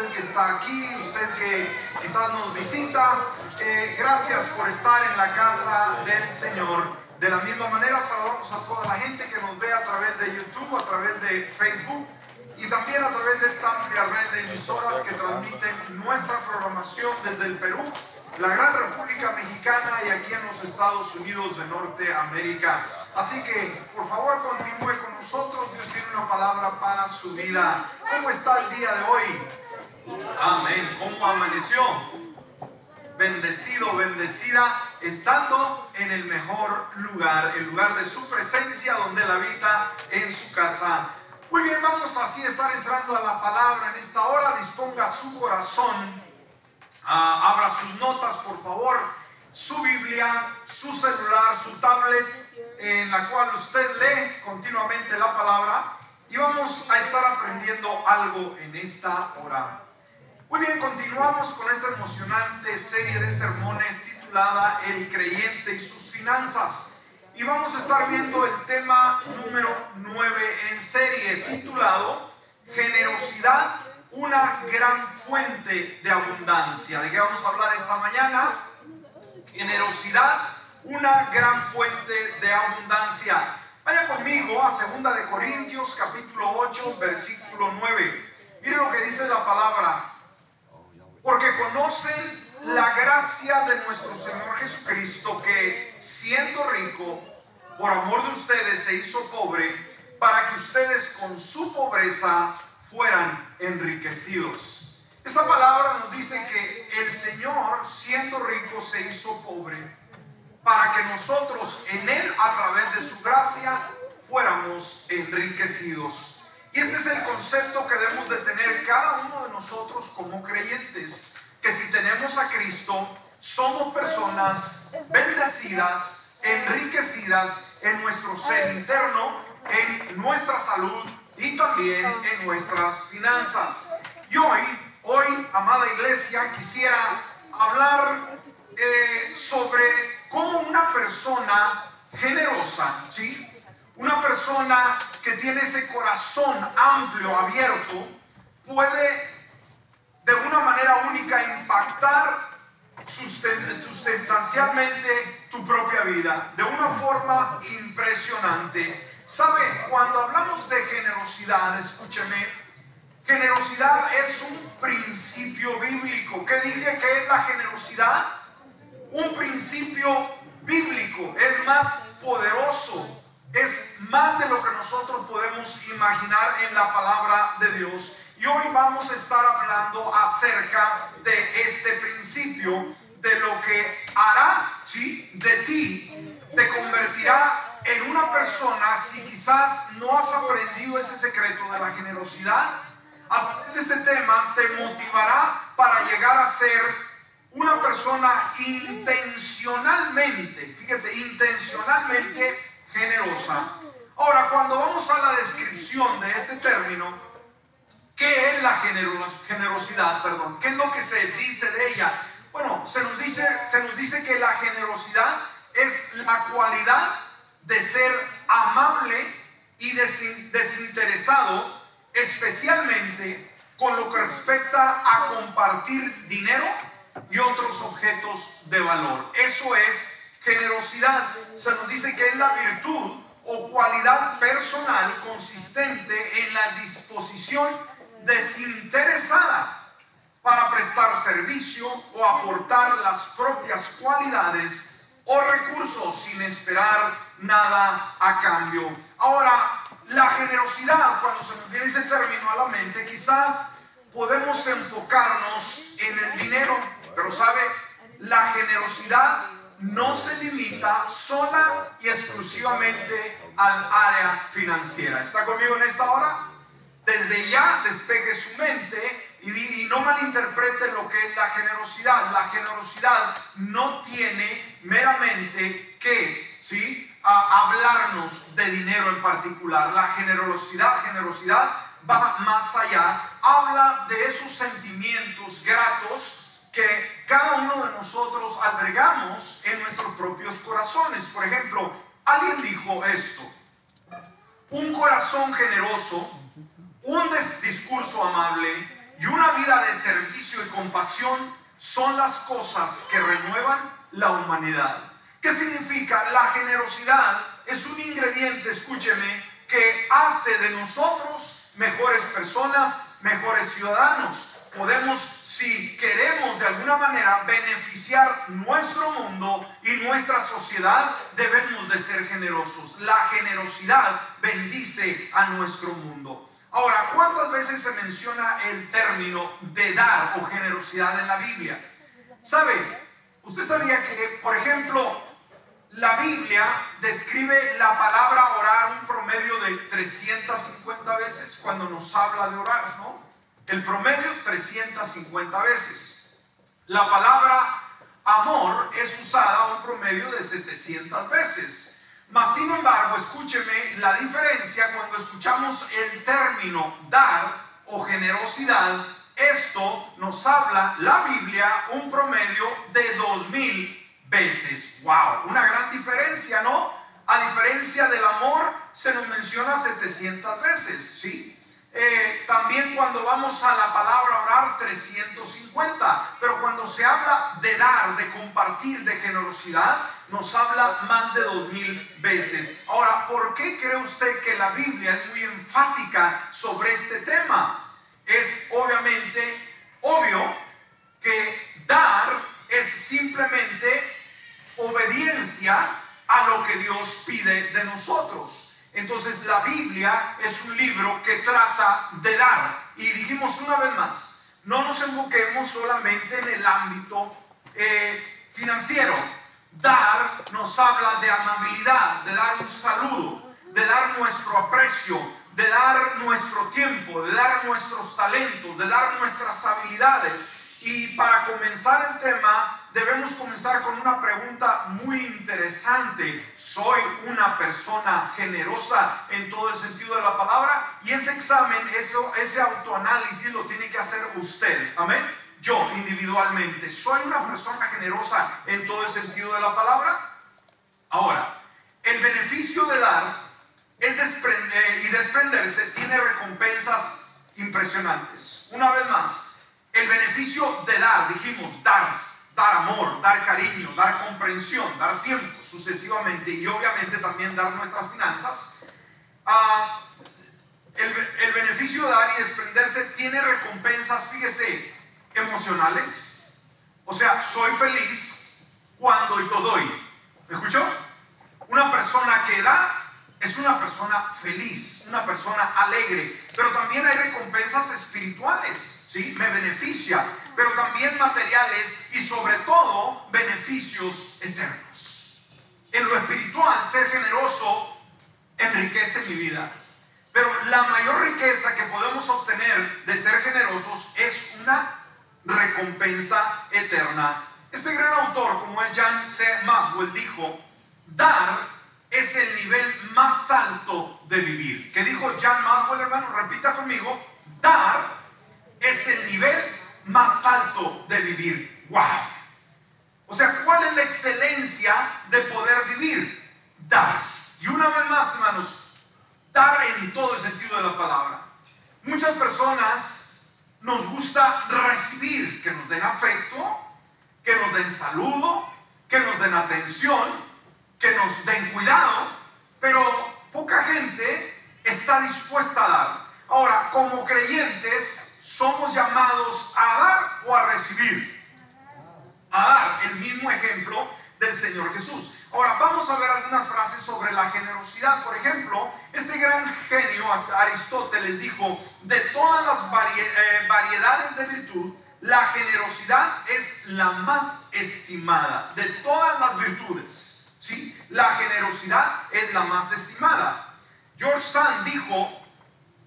usted que está aquí, usted que quizás nos visita. Eh, gracias por estar en la casa del Señor. De la misma manera saludamos a toda la gente que nos ve a través de YouTube, a través de Facebook y también a través de esta amplia red de emisoras que transmiten nuestra programación desde el Perú, la gran República Mexicana y aquí en los Estados Unidos de Norteamérica. Así que, por favor, continúe con nosotros. Dios tiene una palabra para su vida. ¿Cómo está el día de hoy? Amén. ¿Cómo amaneció? Bendecido, bendecida, estando en el mejor lugar, el lugar de su presencia, donde Él habita en su casa. Muy bien, vamos así a estar entrando a la palabra en esta hora. Disponga su corazón. Ah, abra sus notas, por favor. Su Biblia, su celular, su tablet en la cual usted lee continuamente la palabra y vamos a estar aprendiendo algo en esta hora. Muy bien, continuamos con esta emocionante serie de sermones titulada El creyente y sus finanzas. Y vamos a estar viendo el tema número 9 en serie titulado Generosidad, una gran fuente de abundancia. ¿De qué vamos a hablar esta mañana? Generosidad, una gran fuente de abundancia. Vaya conmigo a 2 de Corintios capítulo 8 versículo 9. Mire lo que dice la palabra. Porque conocen la gracia de nuestro Señor Jesucristo que siendo rico, por amor de ustedes se hizo pobre, para que ustedes con su pobreza fueran enriquecidos. Esta palabra nos dice que el Señor, siendo rico, se hizo pobre para que nosotros en Él, a través de su gracia, fuéramos enriquecidos. Y este es el concepto que debemos de tener cada uno de nosotros como creyentes, que si tenemos a Cristo, somos personas bendecidas, enriquecidas en nuestro ser interno, en nuestra salud y también en nuestras finanzas. Y hoy, hoy, amada iglesia, quisiera hablar eh, sobre como una persona generosa, ¿sí? Una persona que tiene ese corazón amplio, abierto, puede de una manera única impactar sustancialmente tu propia vida, de una forma impresionante. ¿Sabe? Cuando hablamos de generosidad, escúcheme, generosidad es un principio bíblico. ¿Qué dije que es la generosidad? un principio bíblico, es más poderoso, es más de lo que nosotros podemos imaginar en la palabra de Dios. Y hoy vamos a estar hablando acerca de este principio, de lo que hará ¿sí? de ti, te convertirá en una persona si quizás no has aprendido ese secreto de la generosidad. A través de este tema te motivará para llegar a ser una persona intencionalmente, fíjese, intencionalmente generosa. Ahora, cuando vamos a la descripción de este término, ¿qué es la generosidad? Perdón, ¿qué es lo que se dice de ella? Bueno, se nos dice, se nos dice que la generosidad es la cualidad de ser amable y desinteresado, especialmente con lo que respecta a compartir dinero y otros objetos de valor. Eso es generosidad. Se nos dice que es la virtud o cualidad personal consistente en la disposición desinteresada para prestar servicio o aportar las propias cualidades o recursos sin esperar nada a cambio. Ahora, la generosidad, cuando se nos viene ese término a la mente, quizás podemos enfocarnos en el dinero pero sabe, la generosidad no se limita sola y exclusivamente al área financiera. ¿Está conmigo en esta hora? Desde ya despeje su mente y, no malinterprete lo que es la generosidad. La generosidad no tiene meramente que, ¿sí? hablarnos de dinero en particular. La generosidad, generosidad va más allá. Habla de esos sentimientos gratos que cada uno de nosotros albergamos en nuestros propios corazones. Por ejemplo, alguien dijo esto, un corazón generoso, un discurso amable y una vida de servicio y compasión son las cosas que renuevan la humanidad. ¿Qué significa? La generosidad es un ingrediente, escúcheme, que hace de nosotros mejores personas, mejores ciudadanos. Podemos, si queremos de alguna manera beneficiar nuestro mundo y nuestra sociedad, debemos de ser generosos. La generosidad bendice a nuestro mundo. Ahora, ¿cuántas veces se menciona el término de dar o generosidad en la Biblia? ¿Sabe? Usted sabía que, por ejemplo, la Biblia describe la palabra orar un promedio de 350 veces cuando nos habla de orar, ¿no? El promedio 350 veces. La palabra amor es usada un promedio de 700 veces. Mas, sin embargo, escúcheme la diferencia cuando escuchamos el término dar o generosidad. Esto nos habla la Biblia un promedio de 2000 veces. ¡Wow! Una gran diferencia, ¿no? A diferencia del amor, se nos menciona 700 veces, ¿sí? Eh, también cuando vamos a la palabra orar, 350. Pero cuando se habla de dar, de compartir, de generosidad, nos habla más de 2000 veces. Ahora, ¿por qué cree usted que la Biblia es muy enfática sobre este tema? Es obviamente obvio que dar es simplemente obediencia a lo que Dios pide de nosotros. Entonces la Biblia es un libro que trata de dar. Y dijimos una vez más, no nos enfoquemos solamente en el ámbito eh, financiero. Dar nos habla de amabilidad, de dar un saludo, de dar nuestro aprecio, de dar nuestro tiempo, de dar nuestros talentos, de dar nuestras habilidades. Y para comenzar el tema, debemos comenzar con una pregunta muy interesante. ¿Soy una persona generosa en todo el sentido de la palabra? Y ese examen, ese autoanálisis lo tiene que hacer usted. Amén. Yo individualmente, ¿soy una persona generosa en todo el sentido de la palabra? Ahora, el beneficio de dar es desprender y desprenderse tiene recompensas impresionantes. Una vez más, el beneficio de dar, dijimos, dar dar amor, dar cariño, dar comprensión, dar tiempo sucesivamente y obviamente también dar nuestras finanzas, ah, el, beneficio de dar y desprenderse tiene recompensas, fíjese, emocionales. O sea, soy feliz cuando yo doy. ¿Me escuchó? Una persona que da es una persona feliz, una persona alegre, pero también hay recompensas espirituales, ¿sí? Me beneficia, pero también materiales y sobre todo beneficios eternos. En lo espiritual, ser generoso enriquece mi vida. Pero la mayor riqueza que podemos obtener de ser generosos es una recompensa eterna. Este gran autor, como el Jan C. Maswell, dijo, dar es el nivel más alto de vivir. ¿Qué dijo Jan Maswell, hermano? Repita conmigo, dar es el nivel más alto de vivir. ¡Wow! O sea, ¿cuál es la excelencia de poder vivir? Dar. Y una vez más, hermanos, dar en todo el sentido de la palabra. Muchas personas nos gusta recibir, que nos den afecto, que nos den saludo, que nos den atención, que nos den cuidado, pero poca gente está dispuesta a dar. Ahora, como creyentes, somos llamados a dar o a recibir. A dar el mismo ejemplo del Señor Jesús. Ahora vamos a ver algunas frases sobre la generosidad. Por ejemplo, este gran genio Aristóteles dijo, de todas las eh, variedades de virtud, la generosidad es la más estimada de todas las virtudes. ¿sí? La generosidad es la más estimada. George Sand dijo,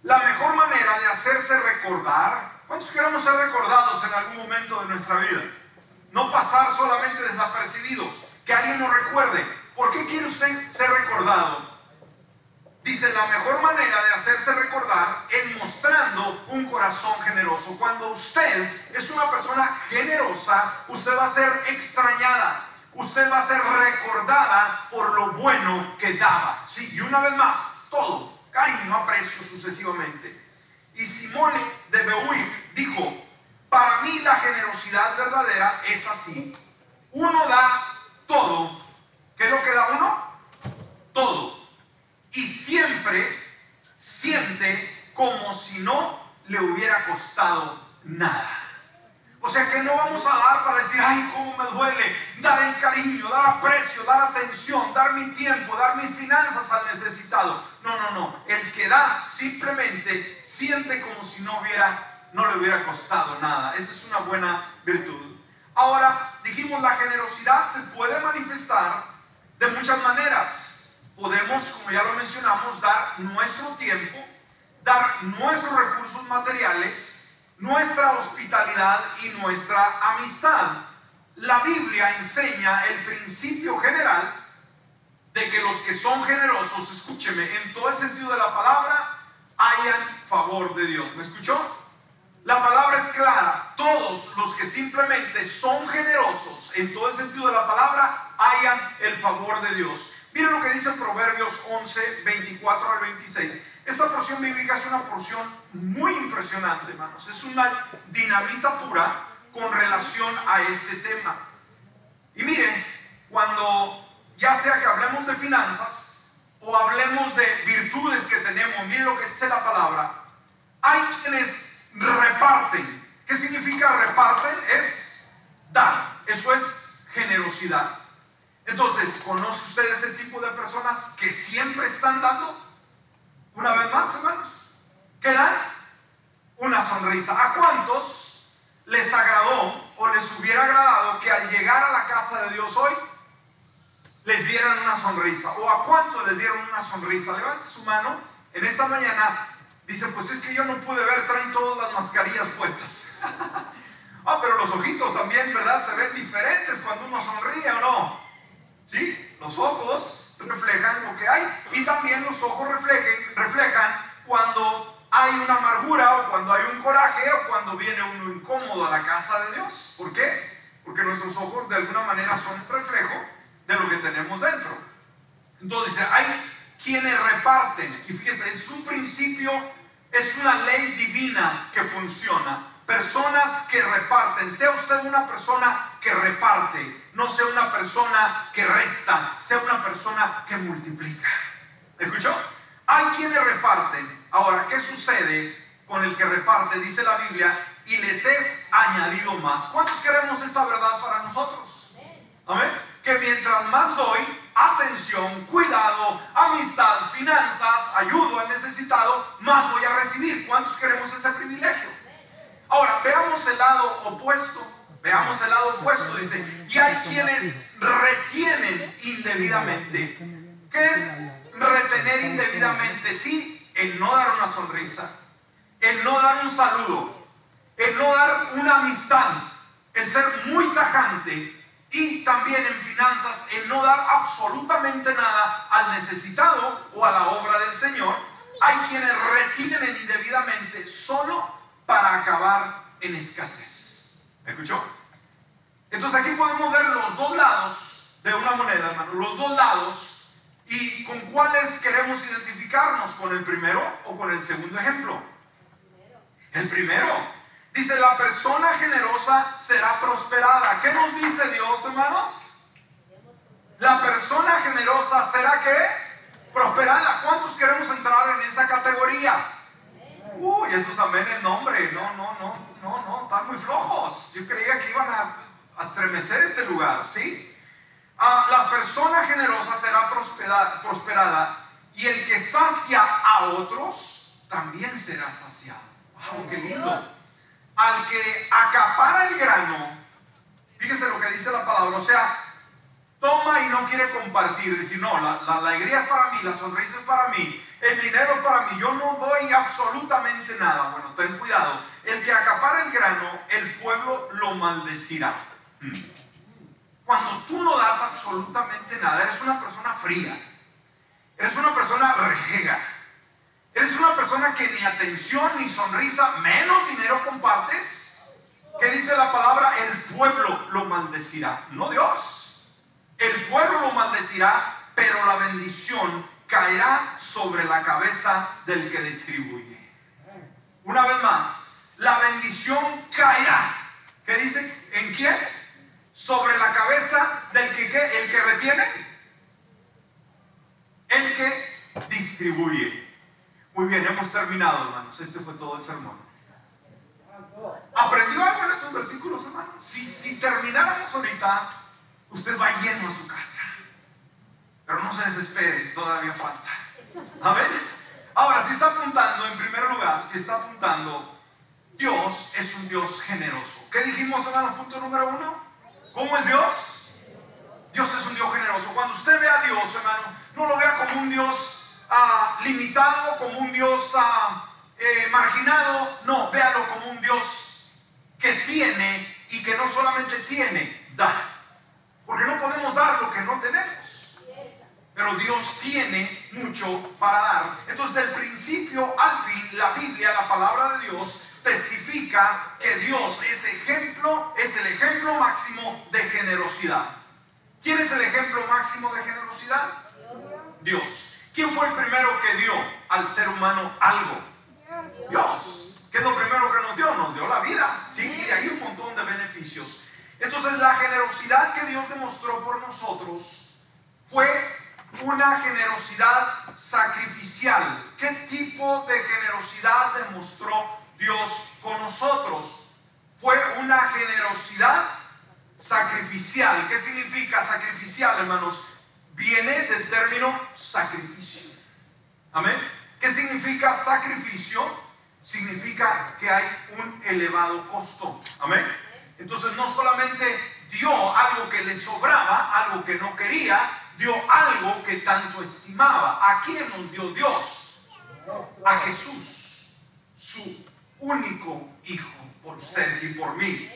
la mejor manera de hacerse recordar, ¿cuántos queremos ser recordados en algún momento de nuestra vida? No pasar solamente desapercibidos, que alguien nos recuerde. ¿Por qué quiere usted ser recordado? Dice, la mejor manera de hacerse recordar es mostrando un corazón generoso. Cuando usted es una persona generosa, usted va a ser extrañada. Usted va a ser recordada por lo bueno que daba. Sí, y una vez más, todo cariño, aprecio sucesivamente. Y Simone de Beauvoir dijo, verdadera es así. Uno da todo. ¿Qué es lo que da uno? Todo. Y siempre siente como si no le hubiera costado nada. O sea que no vamos a dar para decir, ay, cómo me duele, dar el cariño, dar aprecio, dar atención, dar mi tiempo, dar mis finanzas al necesitado. No, no, no. El que da simplemente siente como si no hubiera, no le hubiera costado nada. Esa es una buena virtud. Ahora, dijimos, la generosidad se puede manifestar de muchas maneras. Podemos, como ya lo mencionamos, dar nuestro tiempo, dar nuestros recursos materiales, nuestra hospitalidad y nuestra amistad. La Biblia enseña el principio general de que los que son generosos, escúcheme, en todo el sentido de la palabra, hayan favor de Dios. ¿Me escuchó? La palabra es clara. Todos los que simplemente son generosos, en todo el sentido de la palabra, hayan el favor de Dios. Miren lo que dice Proverbios 11, 24 al 26. Una porción muy impresionante, hermanos. Es una dinamita pura con relación a este tema. Y miren, cuando ya sea que hablemos de finanzas o hablemos de virtudes que tenemos, miren lo que dice la palabra, hay quienes reparten. ¿Qué significa reparten? Es dar. Eso es generosidad. Entonces, ¿conoce usted ese tipo de personas que siempre están dando? Una vez más, hermanos, ¿qué dan? Una sonrisa. ¿A cuántos les agradó o les hubiera agradado que al llegar a la casa de Dios hoy les dieran una sonrisa? ¿O a cuántos les dieron una sonrisa? Levante su mano. En esta mañana dice, pues es que yo no pude ver, traen todas las mascarillas puestas. ah, pero los ojitos también, ¿verdad? Se ven diferentes cuando uno sonríe o no. ¿Sí? Los ojos reflejan lo que hay y también los ojos reflejan cuando hay una amargura o cuando hay un coraje o cuando viene uno incómodo a la casa de Dios. ¿Por qué? Porque nuestros ojos de alguna manera son reflejo de lo que tenemos dentro. Entonces hay quienes reparten y fíjese, es un principio, es una ley divina que funciona. Personas que reparten, sea usted una persona que reparte, no sea una persona que resta, sea una persona que multiplica. ¿Escuchó? Hay quienes reparten. Ahora, ¿qué sucede con el que reparte? Dice la Biblia, y les es añadido más. ¿Cuántos queremos esta verdad para nosotros? Amén. Que mientras más doy, atención, cuidado, amistad, finanzas, ayudo al necesitado, más voy a recibir. ¿Cuántos queremos ese privilegio? Ahora, veamos el lado opuesto. Veamos el lado opuesto, dice, y hay quienes retienen indebidamente. ¿Qué es retener indebidamente? Sí, el no dar una sonrisa, el no dar un saludo, el no dar una amistad, el ser muy tajante y también en finanzas el no dar absolutamente nada al necesitado o a la obra del Señor. Hay quienes retienen indebidamente solo para acabar en escasez. ¿Me escuchó? Entonces aquí podemos ver los dos lados de una moneda, hermano, los dos lados y con cuáles queremos identificarnos, con el primero o con el segundo ejemplo. El primero. Dice, la persona generosa será prosperada. ¿Qué nos dice Dios, hermanos? La persona generosa será qué? Prosperada. ¿Cuántos queremos entrar en esa categoría? Uy, esos amenes, no, hombre, no, no, no, no, no, están muy flojos. Yo creía que iban a, estremecer este lugar, ¿sí? Ah, la persona generosa será prosperada, y el que sacia a otros también será saciado. ¡Wow, qué lindo! Al que acapara el grano, fíjese lo que dice la palabra, o sea, toma y no quiere compartir, decir, no, la, la alegría es para mí, la sonrisa es para mí, el dinero para mí, yo no doy absolutamente nada. Bueno, ten cuidado. El que acapara el grano, el pueblo lo maldecirá. Mm. Cuando tú no das absolutamente nada, eres una persona fría. Eres una persona rejega. Eres una persona que ni atención ni sonrisa, menos dinero compartes. ¿Qué dice la palabra? El pueblo lo maldecirá, no Dios. El pueblo lo maldecirá, pero la bendición caerá sobre la cabeza del que distribuye. Una vez más, la bendición caerá. ¿Qué dice? ¿En quién? sobre la cabeza del que, el que retiene, el que distribuye. Muy bien, hemos terminado, hermanos. Este fue todo el sermón. ¿Aprendió algo en estos versículos, hermanos? Si, si termináramos ahorita, usted va lleno a su casa. Pero no se desespere, todavía falta. Amén. Ahora, si está apuntando, en primer lugar, si está apuntando, Dios es un Dios generoso. ¿Qué dijimos, hermano? Punto número uno. ¿Cómo es Dios? Dios es un Dios generoso. Cuando usted ve a Dios, hermano, no lo vea como un Dios ah, limitado, como un Dios ah, eh, marginado. No, véalo como un Dios que tiene y que no solamente tiene, da. Porque no podemos dar lo que no tenemos. Pero Dios tiene mucho para dar. Entonces, del principio al fin, la Biblia, la palabra de Dios, testifica que Dios es ejemplo, es el ejemplo máximo de generosidad. ¿Quién es el ejemplo máximo de generosidad? Dios. ¿Quién fue el primero que dio al ser humano algo? Dios. ¿Qué es lo primero que nos dio? Nos dio la vida. Sí, y hay un montón de beneficios. Entonces la generosidad que Dios demostró por nosotros fue una generosidad sacrificial. ¿Qué tipo de generosidad demostró Dios con nosotros? Fue una generosidad sacrificial. ¿Qué significa sacrificial, hermanos? Viene del término sacrificio. Amén. ¿Qué significa sacrificio? Significa que hay un elevado costo. Amén. Entonces no solamente dio algo que le sobraba, algo que no quería, dio algo que tanto estimaba. ¿A quién nos dio Dios? A Jesús, su único Hijo, por usted y por mí.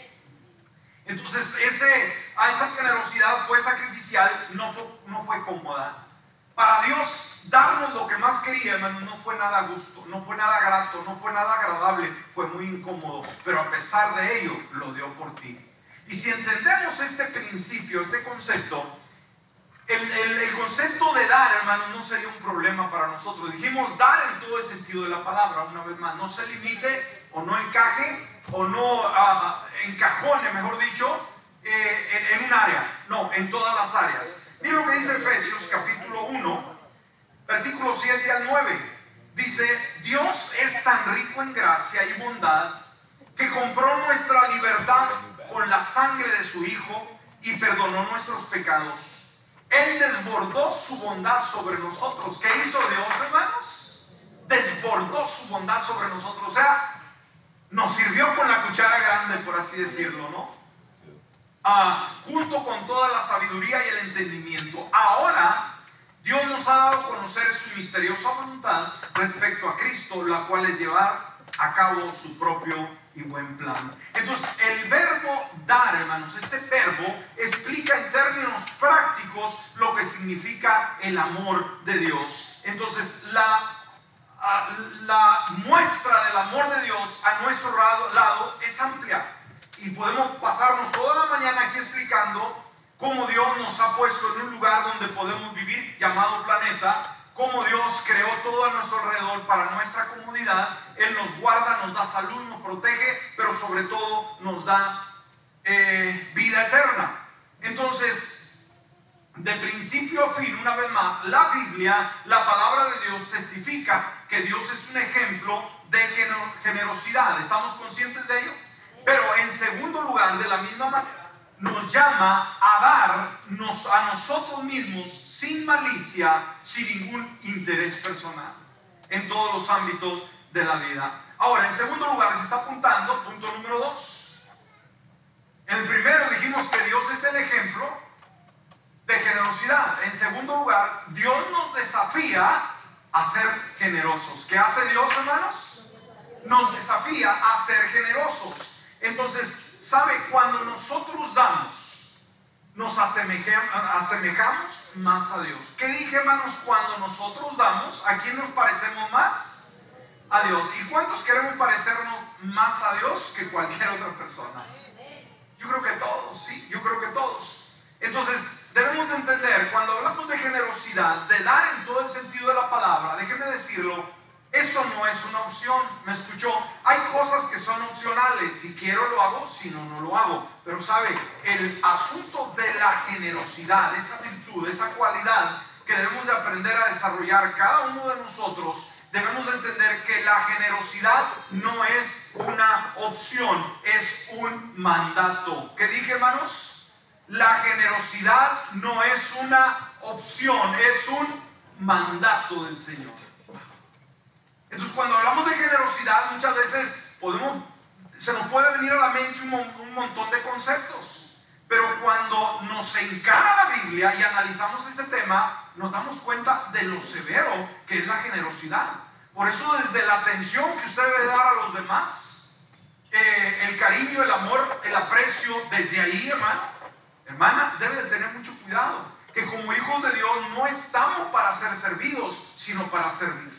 Entonces, ese, esa generosidad fue sacrificial, no fue, cómoda. Para Dios, darnos lo que más quería, no fue nada gusto, no fue nada grato, no fue nada agradable, fue muy incómodo. Pero a pesar de ello, lo dio por ti. Y si entendemos este principio, este concepto, el, el, concepto de dar, hermano, no sería un problema para nosotros. Dijimos dar en todo el sentido de la palabra, una vez más. No se limite o no encaje o no uh, encajone, mejor dicho, eh, en, en, un área. No, en todas las áreas. Mira lo que dice Efesios capítulo 1, versículo 7 al 9. Dice, Dios es tan rico en gracia y bondad que compró nuestra libertad con la sangre de su Hijo y perdonó nuestros pecados él desbordó su bondad sobre nosotros. ¿Qué hizo Dios, hermanos? Desbordó su bondad sobre nosotros. O sea, nos sirvió con la cuchara grande, por así decirlo, ¿no? Ah, junto con toda la sabiduría y el entendimiento. Ahora, Dios nos ha dado a conocer su misteriosa voluntad respecto a Cristo, la cual es llevar a cabo su propio y buen plan. Entonces, el verbo dar, hermanos, este verbo explica en términos prácticos lo que significa el amor de Dios. Entonces, la, la muestra del amor de Dios a nuestro lado es amplia. Y podemos pasarnos toda la mañana aquí explicando cómo Dios nos ha puesto en un lugar donde podemos vivir llamado planeta cómo Dios creó todo a nuestro alrededor para nuestra comodidad. Él nos guarda, nos da salud, nos protege, pero sobre todo nos da eh, vida eterna. Entonces, de principio a fin, una vez más, la Biblia, la palabra de Dios testifica que Dios es un ejemplo de generosidad. ¿Estamos conscientes de ello? Pero en segundo lugar, de la misma manera, nos llama a darnos a nosotros mismos sin malicia, sin ningún interés personal, en todos los ámbitos de la vida. Ahora, en segundo lugar, se está apuntando, punto número dos. En primero dijimos que Dios es el ejemplo de generosidad. En segundo lugar, Dios nos desafía a ser generosos. ¿Qué hace Dios, hermanos? Nos desafía a ser generosos. Entonces, ¿sabe? Cuando nosotros damos, nos asemejamos más a Dios. ¿Qué dije, hermanos? Cuando nosotros damos, ¿a quién nos parecemos más? A Dios. ¿Y cuántos queremos parecernos más a Dios que cualquier otra persona? Yo creo que todos, sí, yo creo que todos. Entonces, debemos de entender, cuando hablamos de generosidad, de dar en todo el sentido de la palabra, déjeme decirlo, esto no es una opción, ¿me escuchó? Hay cosas que son opcionales, si quiero lo hago, si no, no lo hago. Pero sabe, el asunto de la generosidad, esa virtud, esa cualidad que debemos de aprender a desarrollar cada uno de nosotros, debemos entender que la generosidad no es una opción, es un mandato. ¿Qué dije, hermanos? La generosidad no es una opción, es un mandato del Señor. Entonces, cuando hablamos de generosidad, muchas veces podemos, se nos puede venir a la mente un, un montón de conceptos. Pero cuando nos encara la Biblia y analizamos este tema, nos damos cuenta de lo severo que es la generosidad. Por eso desde la atención que usted debe dar a los demás, eh, el cariño, el amor, el aprecio, desde ahí, hermano, hermana, debe de tener mucho cuidado. Que como hijos de Dios no estamos para ser servidos, sino para servir.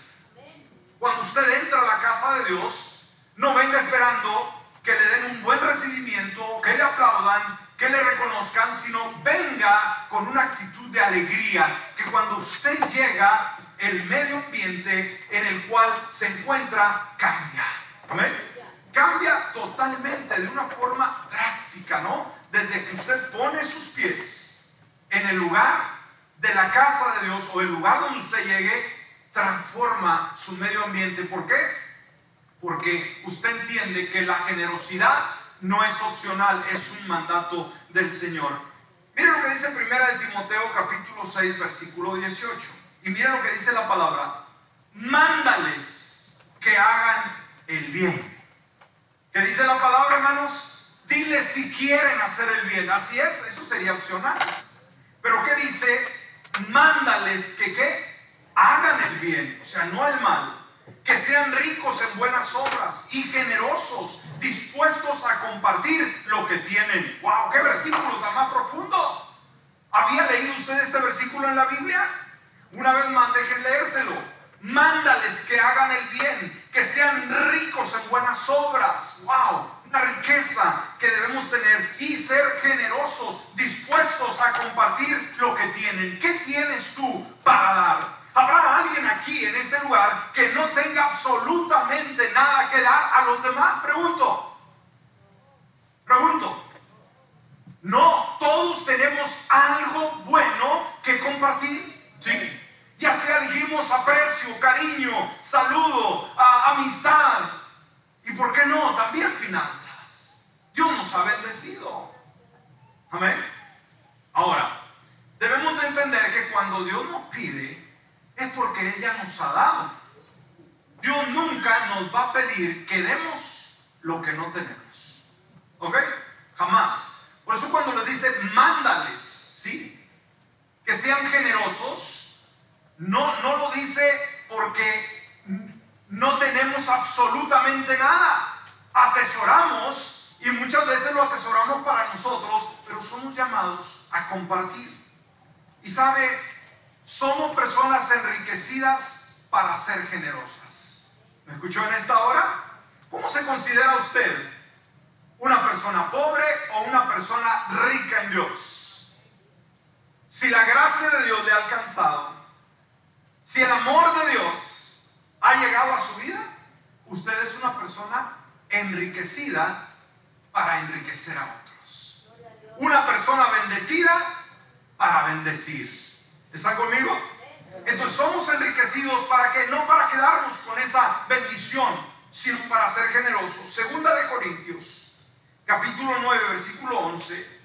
Cuando usted entra a la casa de Dios, no venga esperando que le den un buen recibimiento, que le aplaudan, que le reconozcan, sino venga con una actitud de alegría, que cuando usted llega, el medio ambiente en el cual se encuentra cambia. ¿Amén? Cambia totalmente, de una forma drástica, ¿no? Desde que usted pone sus pies en el lugar de la casa de Dios o el lugar donde usted llegue, transforma su medio ambiente. ¿Por qué? Porque usted entiende que la generosidad no es opcional, es un mandato del Señor. Miren lo que dice primera de Timoteo capítulo 6 versículo 18. Y miren lo que dice la palabra. Mándales que hagan el bien. ¿Qué dice la palabra, hermanos? Diles si quieren hacer el bien. Así es, eso sería opcional. Pero ¿qué dice? Mándales que qué? Hagan el bien, o sea, no el mal. Que sean ricos en buenas obras y generosos dispuestos a compartir lo que tienen. ¡Wow! ¡Qué versículo para que no para quedarnos con esa bendición, sino para ser generosos. Segunda de Corintios, capítulo 9, versículo 11.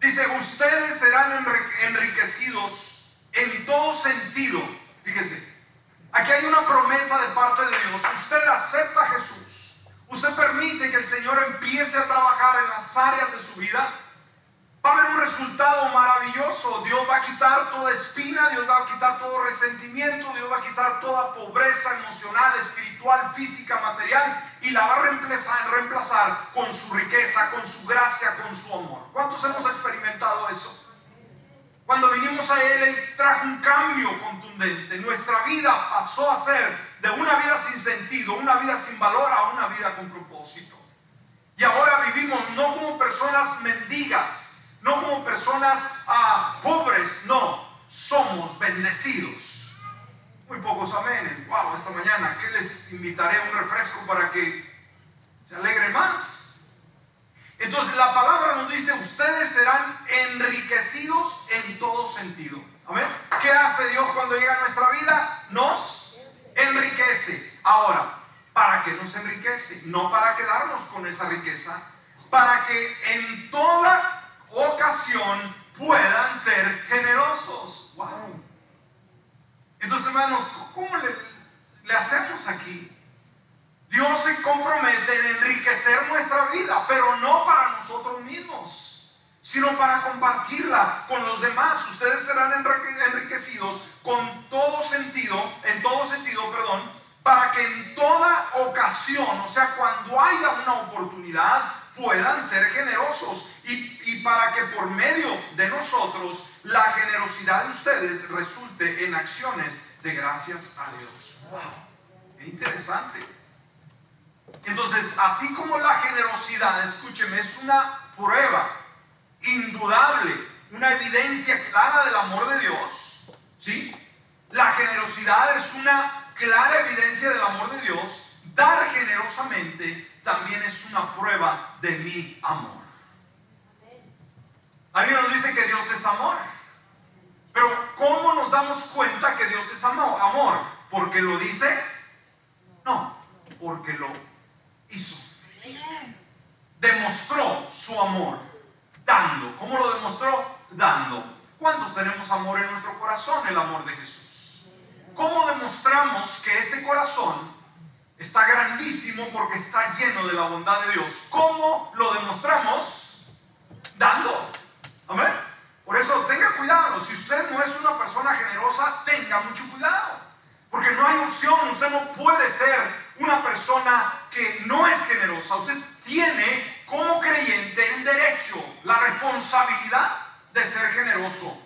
Dice, ustedes serán enriquecidos en todo sentido. Fíjese, aquí hay una promesa de parte de Dios. Usted acepta a Jesús. Usted permite que el Señor empiece a trabajar en las áreas de su vida Va a haber un resultado maravilloso. Dios va a quitar toda espina, Dios va a quitar todo resentimiento, Dios va a quitar toda pobreza emocional, espiritual, física, material y la va a reemplazar, reemplazar con su riqueza, con su gracia, con su amor. ¿Cuántos hemos experimentado eso? Cuando vinimos a Él, Él trajo un cambio contundente. Nuestra vida pasó a ser de una vida sin sentido, una vida sin valor, a una vida con propósito. Y ahora vivimos no como personas mendigas, no como personas ah, pobres, no, somos bendecidos. Muy pocos amén. Wow, esta mañana, que les invitaré un refresco para que se alegre más? Entonces la palabra nos dice, ustedes serán enriquecidos en todo sentido. Amén. ¿Qué hace Dios cuando llega a nuestra vida? Nos enriquece Ahora, ¿para qué nos enriquece? No para quedarnos con esa riqueza, para que en toda ocasión puedan ser generosos. Wow. Entonces, hermanos, ¿cómo le, le hacemos aquí? Dios se compromete en enriquecer nuestra vida, pero no para nosotros mismos, sino para compartirla con los demás. Ustedes serán enriquecidos con todo sentido, en todo sentido, perdón, para que en toda ocasión, o sea, cuando haya una oportunidad, puedan ser generosos para que por medio de nosotros la generosidad de ustedes resulte en acciones de gracias a Dios. Wow, qué interesante. Entonces, así como la generosidad, escúcheme, es una prueba indudable, una evidencia clara del amor de Dios, ¿sí? La generosidad es una clara evidencia del amor de Dios. Dar generosamente también es una prueba de mi amor. Alguien nos dice que Dios es amor. Pero ¿cómo nos damos cuenta que Dios es amor? Amor, porque lo dice? No, porque lo hizo. Demostró su amor dando. ¿Cómo lo demostró? Dando. ¿Cuántos tenemos amor en nuestro corazón? El amor de Jesús. ¿Cómo demostramos que este corazón está grandísimo porque está lleno de la bondad de Dios? ¿Cómo lo demostramos? Dando. Amén. Por eso tenga cuidado. Si usted no es una persona generosa, tenga mucho cuidado. Porque no hay opción. Usted no puede ser una persona que no es generosa. Usted tiene como creyente el derecho, la responsabilidad de ser generoso.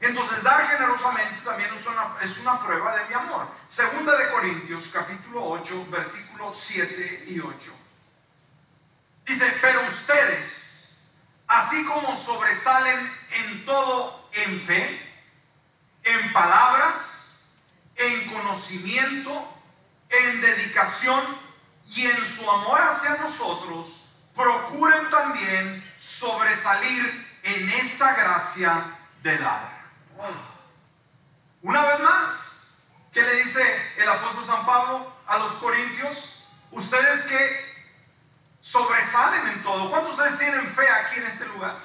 Entonces dar generosamente también es una, prueba de mi amor. Segunda de Corintios capítulo 8 versículos 7 y 8. Dice, pero ustedes, así como sobresalen en todo en fe, en palabras, en conocimiento, en dedicación y en su amor hacia nosotros, procuren también sobresalir en esta gracia de dar. Una vez más, ¿qué le dice el apóstol San Pablo a los corintios? Ustedes que sobresalen en todo. ¿Cuántos de ustedes tienen fe aquí en este lugar?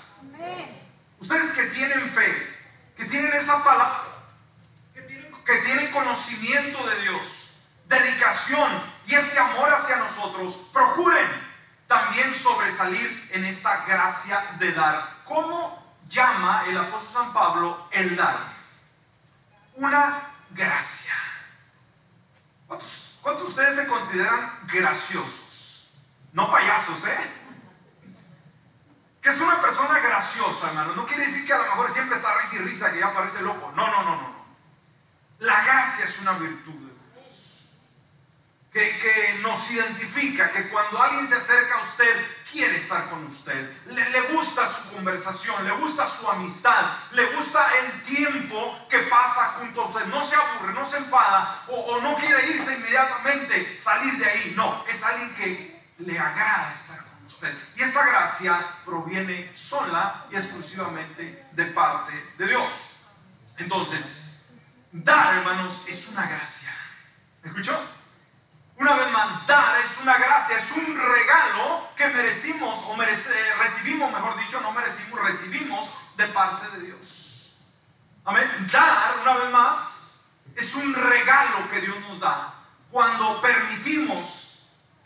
Ustedes que tienen fe, que tienen esa palabra, que tienen, que tienen conocimiento de Dios dedicación y ese amor hacia nosotros, procuren también sobresalir en esta gracia de dar. ¿Cómo llama el apóstol San Pablo el dar? Una gracia. ¿Cuántos, de ustedes se consideran graciosos? No payasos, ¿eh? Que es una persona graciosa, hermano. No quiere decir que a lo mejor siempre está risa y risa, que ya parece loco. No, no, no, no. La gracia es una virtud que, nos identifica, que cuando alguien se acerca a usted, quiere estar con usted. Le, gusta su conversación, le gusta su amistad, le gusta el tiempo que pasa junto a usted. No se aburre, no se enfada o, o no quiere irse inmediatamente, salir de ahí. No, es alguien que le agrada estar con usted. Y esta gracia proviene sola y exclusivamente de parte de Dios. Entonces, dar, hermanos, es una gracia. ¿Escuchó? Una vez más, dar es una gracia, es un regalo que merecimos o recibimos, mejor dicho, no merecimos, recibimos de parte de Dios. Amén. Dar, una vez más, es un regalo que Dios nos da cuando permitimos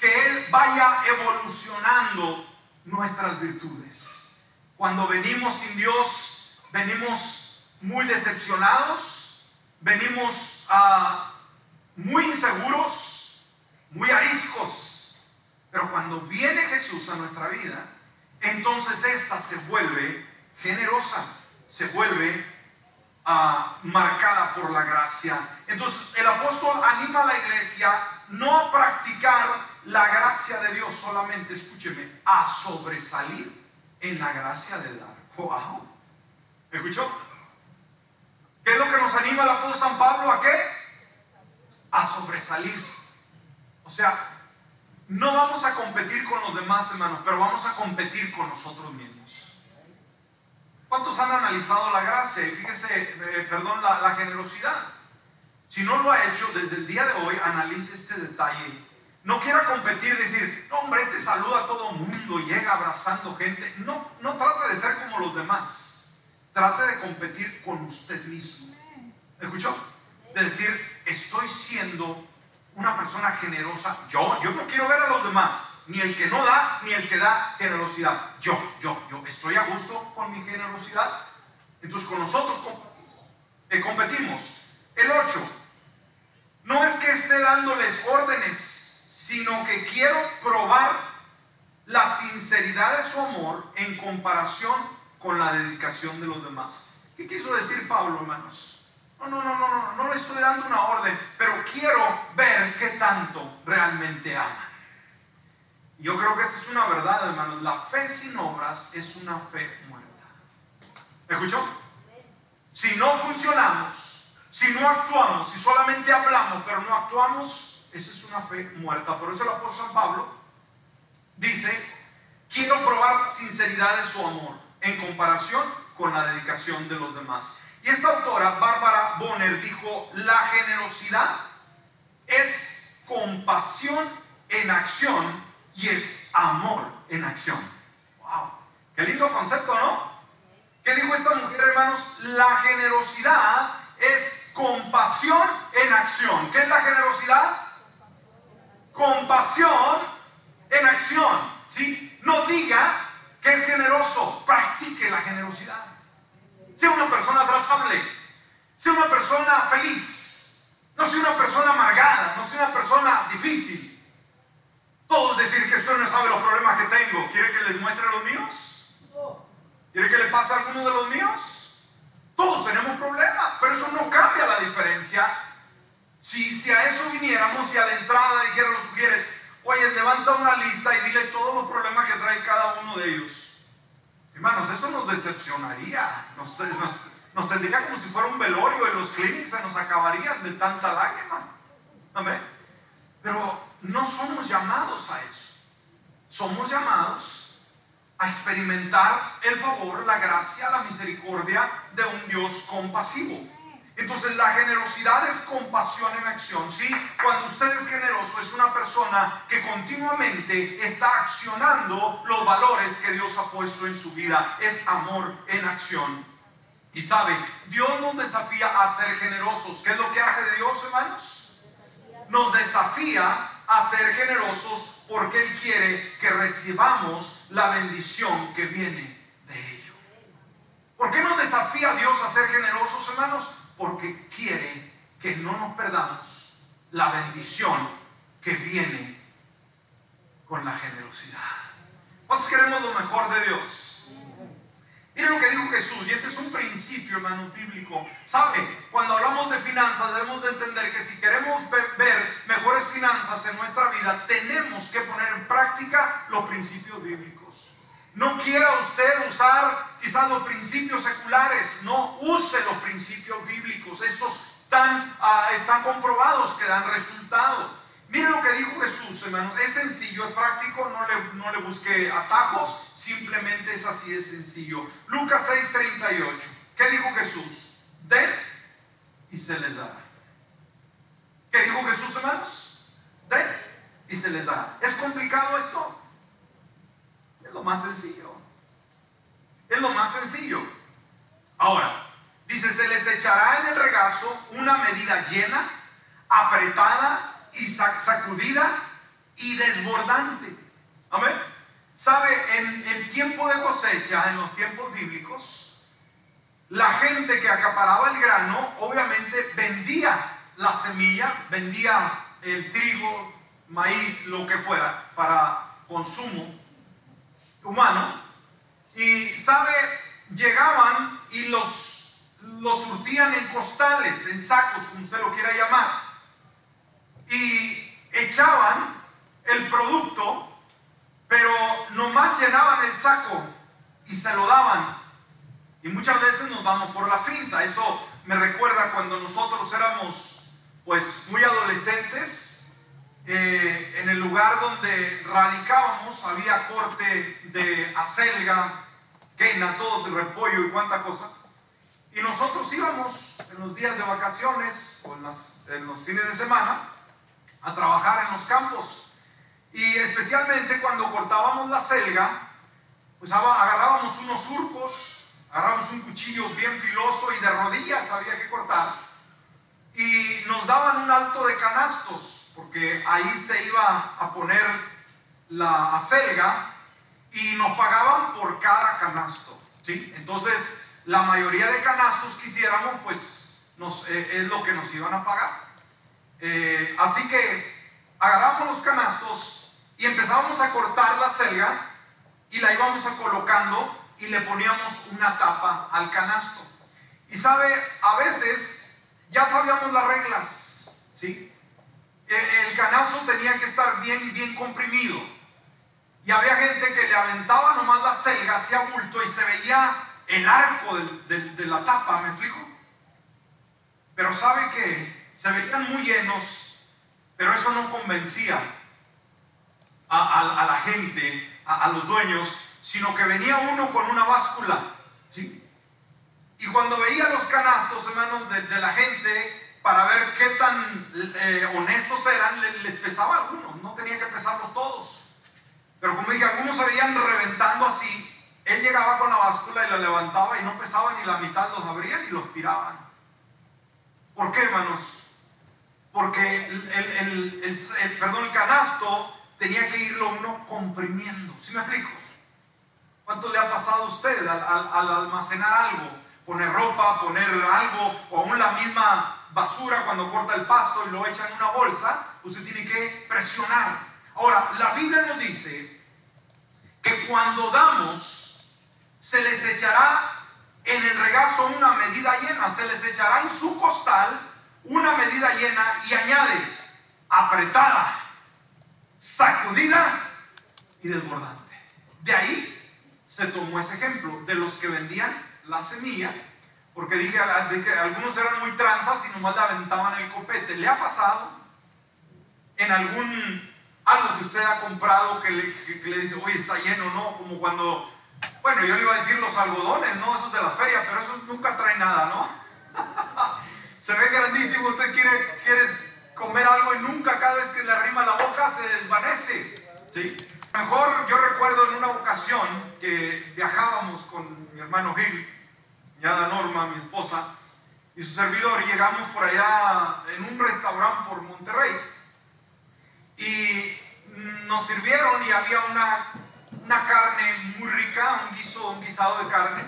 que Él vaya evolucionando nuestras virtudes. Cuando venimos sin Dios, venimos muy decepcionados, venimos uh, muy inseguros muy ariscos. Pero cuando viene Jesús a nuestra vida, entonces esta se vuelve generosa, se vuelve ah, marcada por la gracia. Entonces el apóstol anima a la iglesia no a practicar la gracia de Dios solamente, escúcheme, a sobresalir en la gracia de dar. Wow. ¿Escuchó? ¿Qué es lo que nos anima el apóstol San Pablo a qué? A sobresalir o sea, no vamos a competir con los demás, hermanos, pero vamos a competir con nosotros mismos. ¿Cuántos han analizado la gracia? Y fíjese, eh, perdón, la, generosidad. Si no lo ha hecho, desde el día de hoy analice este detalle. No quiera competir, decir, no, hombre, este saluda a todo mundo, llega abrazando gente. No, no trate de ser como los demás. Trate de competir con usted mismo. ¿Escuchó? De decir, estoy siendo una persona generosa. Yo, yo no quiero ver a los demás, ni el que no da, ni el que da generosidad. Yo, yo, yo estoy a gusto con mi generosidad. Entonces con nosotros competimos. El 8. No es que esté dándoles órdenes, sino que quiero probar la sinceridad de su amor en comparación con la dedicación de los demás. ¿Qué quiso decir Pablo, hermanos? No, no, no, no, no, no le estoy dando una orden, pero quiero ver qué tanto realmente ama. Yo creo que esta es una verdad, hermanos. La fe sin obras es una fe muerta. ¿Me escuchó? Si no funcionamos, si no actuamos, si solamente hablamos, pero no actuamos, esa es una fe muerta. Por eso el apóstol San Pablo dice, quiero probar sinceridad de su amor en comparación con la dedicación de los demás. Y esta autora, Bárbara Bonner, dijo, la generosidad es compasión en acción y es amor en acción. ¡Wow! Qué lindo concepto, ¿no? ¿Qué dijo esta mujer, hermanos? La generosidad es compasión en acción. ¿Qué es la generosidad? Compasión en acción. ¿Sí? No diga que es generoso, practique la generosidad. Sea una persona tratable, sea una persona feliz, no sea una persona amargada, no sea una persona difícil. Todos decir que usted no sabe los problemas que tengo. ¿Quiere que les muestre los míos? ¿Quiere que le pase a alguno de los míos? Todos tenemos problemas, pero eso no cambia la diferencia. Si, si a eso viniéramos y a la entrada dijeran los sugieres, oye, levanta una lista y dile todos los problemas que trae cada uno de ellos. Hermanos, eso nos decepcionaría, nos, nos, tendría como si fuera un velorio en los clínicos, se nos acabarían de tanta lágrima. Amén. Pero no somos llamados a eso. Somos llamados a experimentar el favor, la gracia, la misericordia de un Dios compasivo. Entonces la generosidad es compasión en acción, ¿sí? Cuando usted es generoso es una persona que continuamente está accionando los valores que Dios ha puesto en su vida. Es amor en acción. Y sabe, Dios nos desafía a ser generosos. ¿Qué es lo que hace Dios, hermanos? Nos desafía a ser generosos porque Él quiere que recibamos la bendición que viene de ello. ¿Por qué nos desafía Dios a ser generosos, hermanos? Porque quiere que no nos perdamos la bendición que viene con la generosidad. ¿Cuántos queremos lo mejor de Dios? Miren lo que dijo Jesús, y este es un principio, hermano, bíblico. ¿Sabe? Cuando hablamos de finanzas debemos de entender que si queremos ver mejores finanzas en nuestra vida, tenemos que poner en práctica los principios bíblicos. No quiera usted usar quizás los principios seculares, no use los principios bíblicos. Estos están, ah, están comprobados que dan resultado. Mire lo que dijo Jesús, hermano. Es sencillo, es práctico, no le, no le busque atajos, simplemente es así de sencillo. Lucas 6:38. ¿Qué dijo Jesús? Den y se les dará. ¿Qué dijo Jesús, hermanos? Den y se les dará. ¿Es complicado esto? Es lo más sencillo. Es lo más sencillo. Ahora, dice, se les echará en el regazo una medida llena, apretada y sacudida y desbordante. Amén. ¿Sabe? En el tiempo de cosecha, en los tiempos bíblicos, la gente que acaparaba el grano, obviamente vendía la semilla, vendía el trigo, maíz, lo que fuera, para consumo humano. Y sabe, llegaban y los, los surtían en costales, en sacos, como usted lo quiera llamar. Y echaban el producto, pero nomás llenaban el saco y se lo daban. Y muchas veces nos vamos por la finta. Eso me recuerda cuando nosotros éramos pues muy adolescentes lugar donde radicábamos había corte de acelga, quena, todo de repollo y cuánta cosa. Y nosotros íbamos en los días de vacaciones o en, en los fines de semana a trabajar en los campos. Y especialmente cuando cortábamos la selga, pues agarrábamos unos surcos, agarrábamos un cuchillo bien filoso y de rodillas había que cortar. Y nos daban un alto de canastos, porque ahí se iba a poner la acelga y nos pagaban por cada canasto. ¿sí? Entonces, la mayoría de canastos que hiciéramos, pues eh, es lo que nos iban a pagar. Eh, así que agarramos los canastos y empezábamos a cortar la selga y la íbamos a colocando y le poníamos una tapa al canasto. Y sabe, a veces ya sabíamos las reglas, ¿sí? El canasto tenía que estar bien, bien comprimido. Y había gente que le aventaba nomás la selga hacia bulto y se veía el arco de, la tapa, ¿me explico? Pero sabe que se veían muy llenos, pero eso no convencía a, la gente, a, los dueños, sino que venía uno con una báscula, ¿sí? Y cuando veía los canastos, hermanos, de, la gente, para ver qué tan eh, honestos eran, les, pesaba algunos, no tenía que pesarlos todos. Pero como dije, algunos se veían reventando así. Él llegaba con la báscula y la levantaba y no pesaba ni la mitad, los abrían y los tiraban. ¿Por qué, hermanos? Porque el, perdón, el canasto tenía que irlo uno comprimiendo. ¿Sí me explico? ¿Cuánto le ha pasado a usted al, almacenar algo? Poner ropa, poner algo, o aún la misma basura cuando corta el pasto y lo echa en una bolsa, usted tiene que presionar. Ahora, la Biblia nos dice que cuando damos, se les echará en el regazo una medida llena, se les echará en su costal una medida llena y añade, apretada, sacudida y desbordante. De ahí se tomó ese ejemplo de los que vendían la semilla, porque dije, que algunos eran muy tranzas y nomás le aventaban el copete. ¿Le ha pasado en algún algo que usted ha comprado que le, le dice, oye, está lleno, ¿no? Como cuando, bueno, yo le iba a decir los algodones, ¿no? Esos de la feria, pero eso nunca trae nada, ¿no? se ve grandísimo, usted quiere, quiere comer algo y nunca cada vez que le arrima la boca se desvanece, ¿sí? Mejor yo recuerdo en una ocasión que viajábamos con mi hermano Gil, mi hada Norma, mi esposa, y su servidor, y llegamos por allá en un restaurante por Monterrey y nos sirvieron y había una, una carne muy rica, un guiso, un guisado de carne,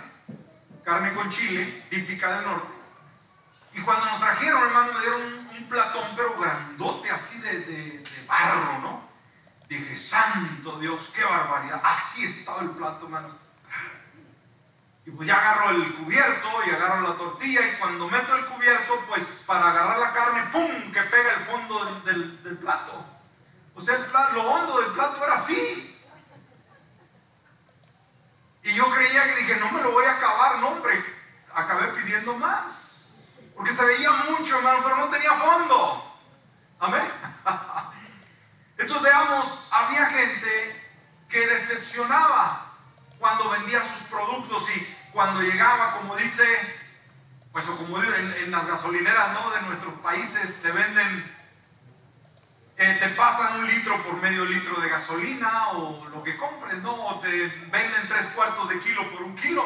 carne con chile, típica del norte. Y cuando nos trajeron, hermano, me dieron un, platón, pero grandote, así de, de, barro, ¿no? Dije, santo Dios, qué barbaridad. Así estaba el plato, hermano. Y pues ya agarro el cubierto y agarro la tortilla y cuando meto el cubierto, pues para agarrar la carne, ¡pum! que pega el fondo del, plato. O sea, lo hondo del plato era así. Y yo creía que dije, no me lo voy a acabar, no, hombre. Acabé pidiendo más. Porque se veía mucho, hermano, pero no tenía fondo. Amén. Entonces veamos, había gente que decepcionaba cuando vendía sus productos y cuando llegaba, como dice, pues o como en, en las gasolineras ¿no? de nuestros países se venden eh, te pasan un litro por medio litro de gasolina o lo que compres, ¿no? O te venden tres cuartos de kilo por un kilo.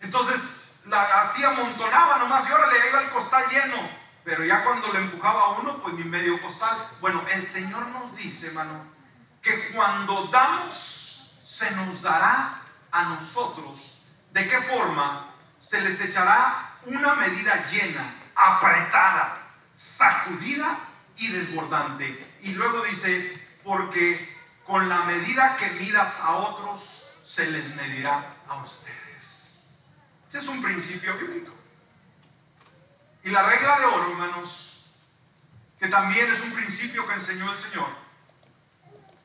Entonces, la, así amontonaba nomás y ahora le iba el costal lleno. Pero ya cuando le empujaba a uno, pues mi medio costal. Bueno, el Señor nos dice, hermano, que cuando damos, se nos dará a nosotros. ¿De qué forma? Se les echará una medida llena, apretada, sacudida y desbordante. Y luego dice, porque con la medida que midas a otros, se les medirá a ustedes. Ese es un principio bíblico. Y la regla de oro, hermanos, que también es un principio que enseñó el Señor.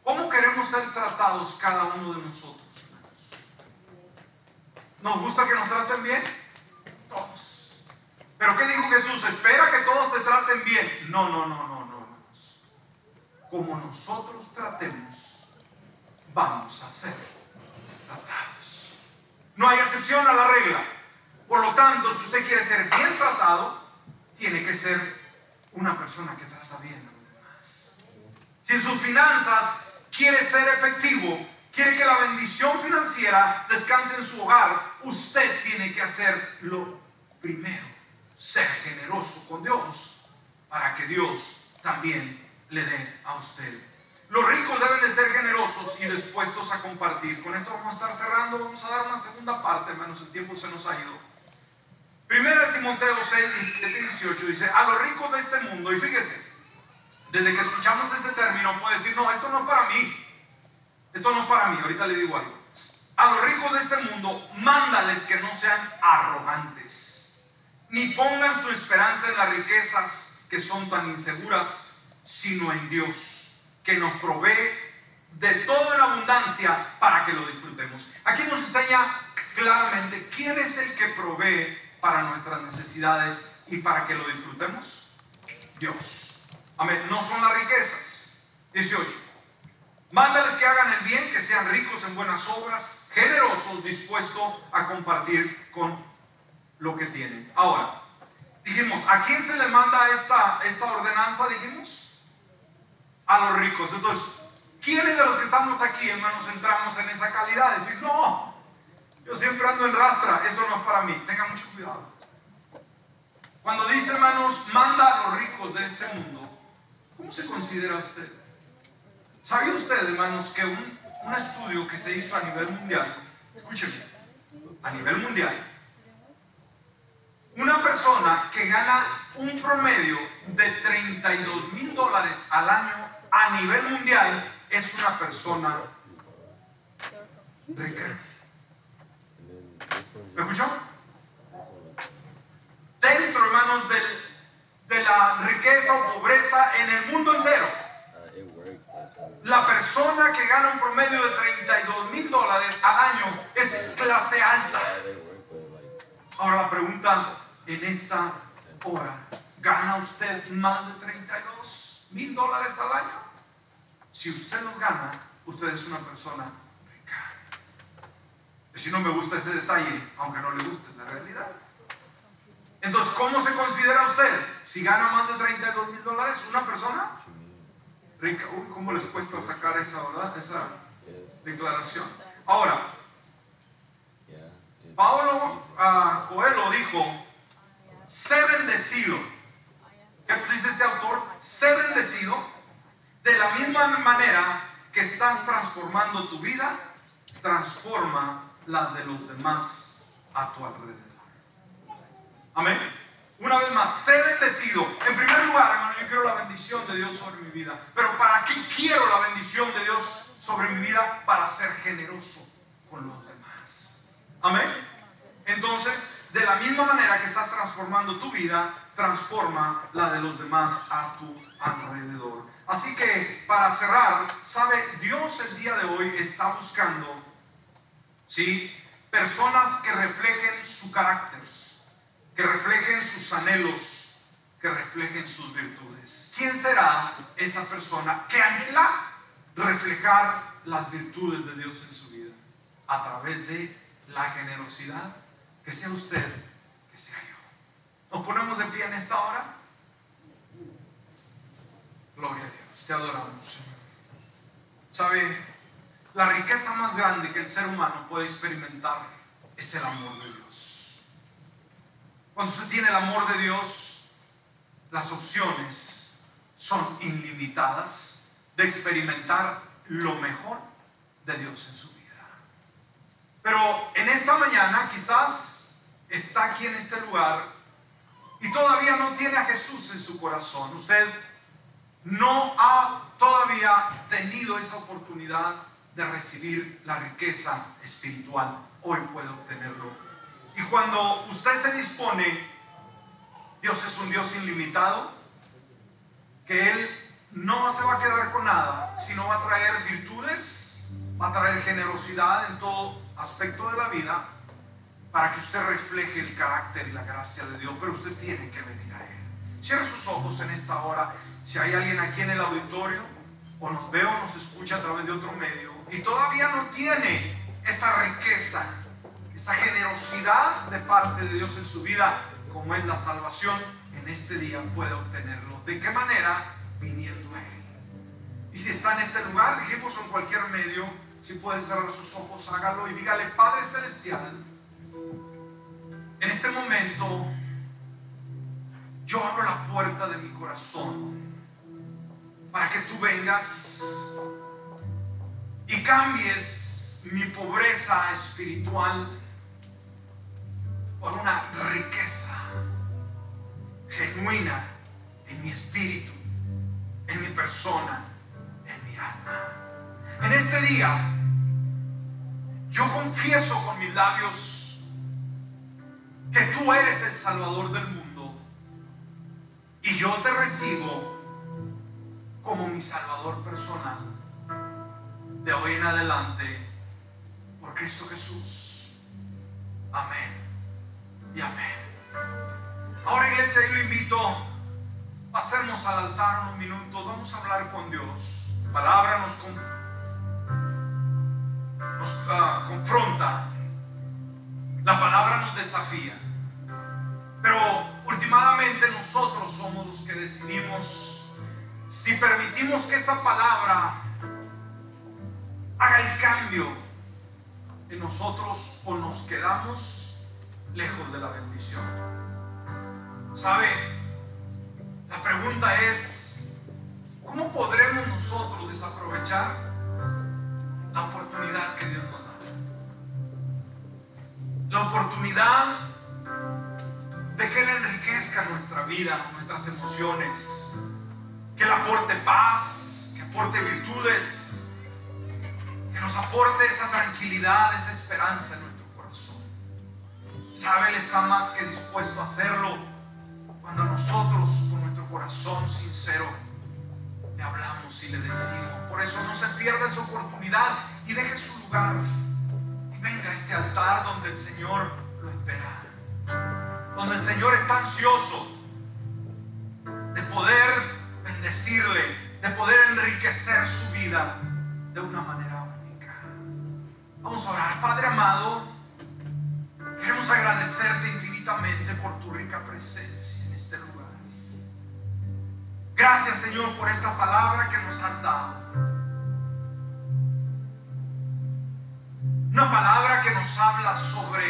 ¿Cómo queremos ser tratados cada uno de nosotros? ¿Nos gusta que nos traten bien? Todos. ¿Pero qué dijo Jesús? Espera que todos te traten bien. No, no, no, no como nosotros tratemos, vamos a ser tratados. No hay excepción a la regla. Por lo tanto, si usted quiere ser bien tratado, tiene que ser una persona que trata bien a los demás. Si en sus finanzas quiere ser efectivo, quiere que la bendición financiera descanse en su hogar, usted tiene que hacer lo primero, ser generoso con Dios, para que Dios también le dé a usted. Los ricos deben de ser generosos y dispuestos a compartir. Con esto vamos a estar cerrando, vamos a dar una segunda parte, hermanos, el tiempo se nos ha ido. Primero Timoteo 6, 17 y 18 dice, a los ricos de este mundo, y fíjese, desde que escuchamos este término puede decir, no, esto no es para mí, esto no es para mí, ahorita le digo algo. A los ricos de este mundo, mándales que no sean arrogantes, ni pongan su esperanza en las riquezas que son tan inseguras, sino en Dios, que nos provee de todo en abundancia para que lo disfrutemos. Aquí nos enseña claramente quién es el que provee para nuestras necesidades y para que lo disfrutemos? Dios. Amén. No son las riquezas. 18. Mándales que hagan el bien, que sean ricos en buenas obras, generosos, dispuestos a compartir con lo que tienen. Ahora, dijimos, ¿a quién se le manda esta, esta ordenanza? Dijimos, a los ricos. Entonces, ¿quiénes de los que estamos aquí, hermanos, entramos en esa calidad? Decir, no, yo siempre ando en rastra, eso no es para mí. Tenga mucho cuidado. Cuando dice, hermanos, manda a los ricos de este mundo, ¿cómo se considera usted? ¿Sabe usted, hermanos, que un, un estudio que se hizo a nivel mundial, escúcheme, a nivel mundial, una persona que gana un promedio de 32 mil dólares al año a nivel mundial es una persona rica. ¿Me escuchó? Dentro, hermanos, de la riqueza o pobreza en el mundo entero. La persona que gana un promedio de 32 mil dólares al año es clase alta. Ahora la pregunta en esta hora, ¿gana usted más de 32 mil dólares al año? Si usted los gana, usted es una persona si no me gusta ese detalle, aunque no le guste, la realidad. Entonces, ¿cómo se considera usted? Si gana más de 32 mil dólares, una persona rica. Uy, ¿cómo les cuesta sacar esa, verdad? Esa declaración. Ahora, Pablo uh, Coelho dijo, sé bendecido. ¿Qué dice este autor? Sé bendecido de la misma manera que estás transformando tu vida, transforma las de los demás a tu alrededor. Amén. Una vez más, sé bendecido. En primer lugar, hermano, yo quiero la bendición de Dios sobre mi vida. Pero ¿para qué quiero la bendición de Dios sobre mi vida? Para ser generoso con los demás. Amén. Entonces, de la misma manera que estás transformando tu vida, transforma la de los demás a tu alrededor. Así que, para cerrar, sabe, Dios el día de hoy está buscando ¿sí? Personas que reflejen su carácter, que reflejen sus anhelos, que reflejen sus virtudes. ¿Quién será esa persona que anhela reflejar las virtudes de Dios en su vida? A través de la generosidad, que sea usted, que sea yo. ¿Nos ponemos de pie en esta hora? Gloria a Dios, te adoramos, Señor. ¿Sabe? La riqueza más grande que el ser humano puede experimentar es el amor de Dios. Cuando usted tiene el amor de Dios, las opciones son ilimitadas de experimentar lo mejor de Dios en su vida. Pero en esta mañana quizás está aquí en este lugar y todavía no tiene a Jesús en su corazón. Usted no ha todavía tenido esa oportunidad de recibir la riqueza espiritual. Hoy puede obtenerlo. Y cuando usted se dispone, Dios es un Dios ilimitado, que Él no se va a quedar con nada, sino va a traer virtudes, va a traer generosidad en todo aspecto de la vida, para que usted refleje el carácter y la gracia de Dios. Pero usted tiene que venir a Él. Cierre sus ojos en esta hora. Si hay alguien aquí en el auditorio, o nos ve o nos escucha a través de otro medio, y todavía no tiene esta riqueza, esta generosidad de parte de Dios en su vida, como es la salvación, en este día puede obtenerlo. ¿De qué manera? Viniendo a Él. Y si está en este lugar, dijimos en cualquier medio, si puede cerrar sus ojos, hágalo y dígale, Padre Celestial, en este momento yo abro la puerta de mi corazón para que tú vengas y cambies mi pobreza espiritual por una riqueza genuina en mi espíritu, en mi persona, en mi alma. En este día, yo confieso con mis labios que tú eres el Salvador del mundo y yo te recibo como mi Salvador personal de hoy en adelante por Cristo Jesús. Amén y amén. Ahora iglesia, yo le invito hacernos al altar unos minutos, vamos a hablar con Dios. La palabra nos, nos ah, confronta, la palabra nos desafía, pero últimamente nosotros somos los que decidimos si permitimos que esa palabra haga el cambio en nosotros o nos quedamos lejos de la bendición. ¿Sabe? La pregunta es, ¿cómo podremos nosotros desaprovechar la oportunidad que Dios nos da? La oportunidad de que Él enriquezca nuestra vida, nuestras emociones, que Él aporte paz, que aporte virtudes que nos aporte esa tranquilidad, esa esperanza en. Sabe, Él está más que dispuesto a hacerlo cuando nosotros con nuestro corazón sincero le hablamos y le decimos. Por eso no se pierda esa oportunidad y deje su lugar y venga a este altar donde el Señor lo espera. Donde el Señor está ansioso de poder bendecirle, de poder enriquecer su vida de una manera Vamos a orar. Padre amado, queremos agradecerte infinitamente por tu rica presencia en este lugar. Gracias Señor por esta palabra que nos has dado. Una palabra que nos habla sobre